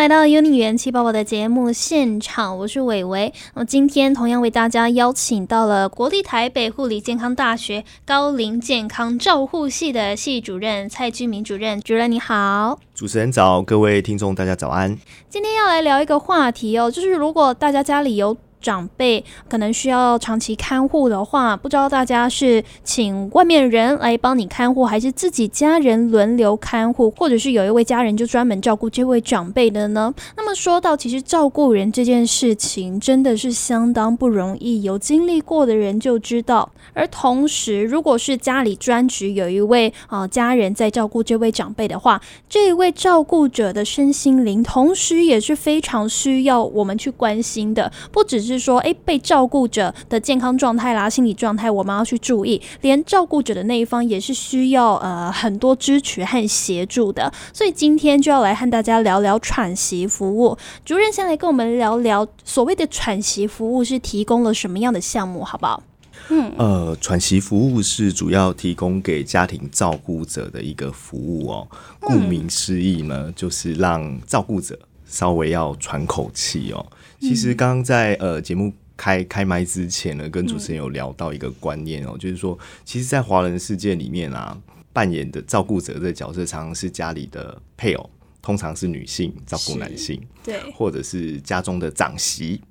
来到《优宁元气宝宝》的节目现场，我是伟伟。那么今天同样为大家邀请到了国立台北护理健康大学高龄健康照护系的系主任蔡居明主任，主任你好。主持人早，各位听众大家早安。今天要来聊一个话题哦，就是如果大家家里有。长辈可能需要长期看护的话，不知道大家是请外面人来帮你看护，还是自己家人轮流看护，或者是有一位家人就专门照顾这位长辈的呢？那么说到其实照顾人这件事情，真的是相当不容易，有经历过的人就知道。而同时，如果是家里专职有一位啊家人在照顾这位长辈的话，这一位照顾者的身心灵，同时也是非常需要我们去关心的，不只是。是说，诶，被照顾者的健康状态啦、心理状态，我们要去注意。连照顾者的那一方也是需要呃很多支持和协助的。所以今天就要来和大家聊聊喘息服务。主任先来跟我们聊聊所谓的喘息服务是提供了什么样的项目，好不好？嗯，呃，喘息服务是主要提供给家庭照顾者的一个服务哦。顾名思义呢，就是让照顾者稍微要喘口气哦。其实刚刚在呃节目开开麦之前呢，跟主持人有聊到一个观念哦，就是说，其实，在华人世界里面啊，扮演的照顾者的角色，常常是家里的配偶，通常是女性照顾男性，对，或者是家中的长媳。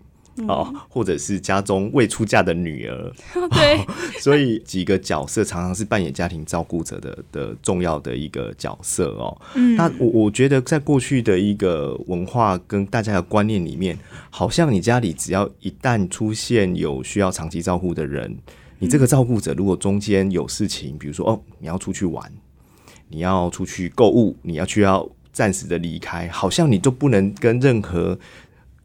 哦，或者是家中未出嫁的女儿，对，所以几个角色常常是扮演家庭照顾者的的重要的一个角色哦。嗯，那我我觉得在过去的一个文化跟大家的观念里面，好像你家里只要一旦出现有需要长期照顾的人，你这个照顾者如果中间有事情，比如说哦，你要出去玩，你要出去购物，你要去要暂时的离开，好像你就不能跟任何。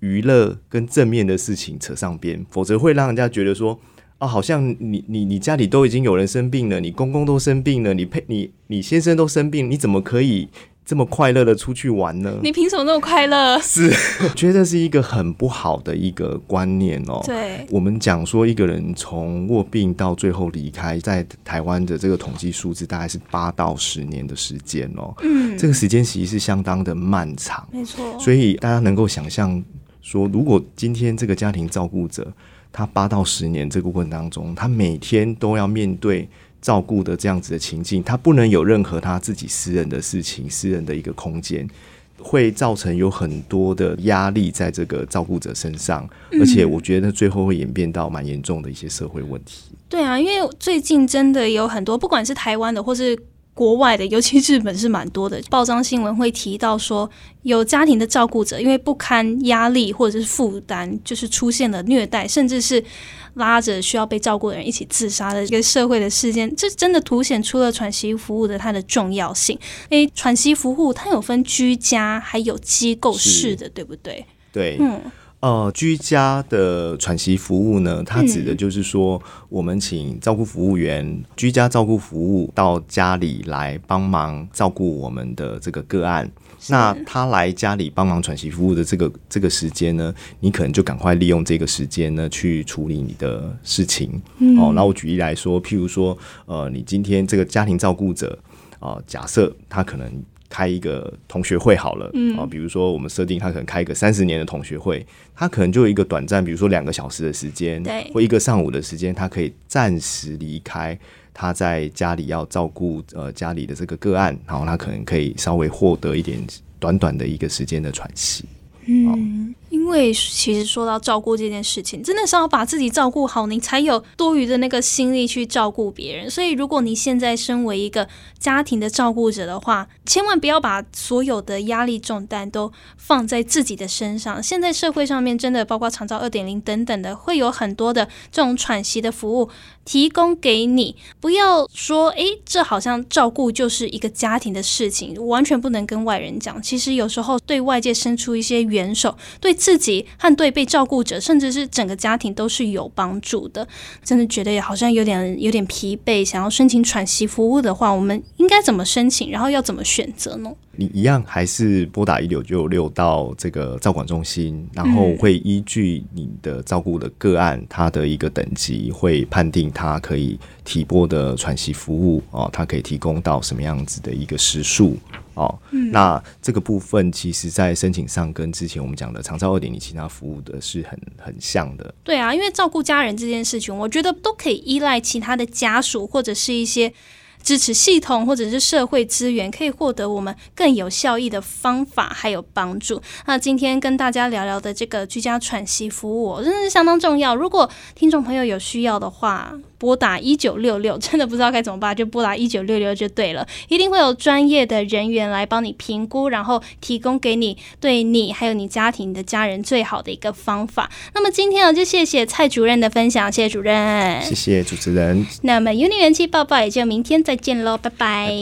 娱乐跟正面的事情扯上边，否则会让人家觉得说，哦，好像你你你家里都已经有人生病了，你公公都生病了，你配你你先生都生病，你怎么可以这么快乐的出去玩呢？你凭什么那么快乐？是，觉得是一个很不好的一个观念哦。对，我们讲说一个人从卧病到最后离开，在台湾的这个统计数字大概是八到十年的时间哦。嗯，这个时间其实是相当的漫长，没错。所以大家能够想象。说，如果今天这个家庭照顾者，他八到十年这个过程当中，他每天都要面对照顾的这样子的情境，他不能有任何他自己私人的事情、私人的一个空间，会造成有很多的压力在这个照顾者身上，而且我觉得最后会演变到蛮严重的一些社会问题。对啊，因为最近真的有很多，不管是台湾的或是。国外的，尤其日本是蛮多的。报章新闻会提到说，有家庭的照顾者因为不堪压力或者是负担，就是出现了虐待，甚至是拉着需要被照顾的人一起自杀的一个社会的事件。这真的凸显出了喘息服务的它的重要性。诶，喘息服务它有分居家还有机构式的，对不对？对，嗯。呃，居家的喘息服务呢，它指的就是说，我们请照顾服务员，居家照顾服务到家里来帮忙照顾我们的这个个案。那他来家里帮忙喘息服务的这个这个时间呢，你可能就赶快利用这个时间呢去处理你的事情。哦，那我举例来说，譬如说，呃，你今天这个家庭照顾者啊，假设他可能。开一个同学会好了，嗯。啊，比如说我们设定他可能开一个三十年的同学会，他可能就有一个短暂，比如说两个小时的时间，对，或一个上午的时间，他可以暂时离开他在家里要照顾呃家里的这个个案，然后他可能可以稍微获得一点短短的一个时间的喘息，嗯。因为其实说到照顾这件事情，真的是要把自己照顾好，你才有多余的那个心力去照顾别人。所以，如果你现在身为一个家庭的照顾者的话，千万不要把所有的压力重担都放在自己的身上。现在社会上面真的包括长照二点零等等的，会有很多的这种喘息的服务提供给你。不要说，诶，这好像照顾就是一个家庭的事情，完全不能跟外人讲。其实有时候对外界伸出一些援手，对自自己和对被照顾者，甚至是整个家庭都是有帮助的。真的觉得好像有点有点疲惫，想要申请喘息服务的话，我们应该怎么申请？然后要怎么选择呢？你一样还是拨打一九九六到这个照管中心，然后会依据你的照顾的个案，它的一个等级，会判定它可以提拨的喘息服务哦，它可以提供到什么样子的一个时数。哦。那这个部分其实，在申请上跟之前我们讲的长照二点零其他服务的是很很像的。对啊，因为照顾家人这件事情，我觉得都可以依赖其他的家属或者是一些。支持系统或者是社会资源，可以获得我们更有效益的方法，还有帮助。那今天跟大家聊聊的这个居家喘息服务，真的是相当重要。如果听众朋友有需要的话，拨打一九六六，真的不知道该怎么办，就拨打一九六六就对了。一定会有专业的人员来帮你评估，然后提供给你对你还有你家庭的家人最好的一个方法。那么今天呢，就谢谢蔡主任的分享，谢谢主任，谢谢主持人。那么 Uni 元气报报也就明天再见喽，拜拜。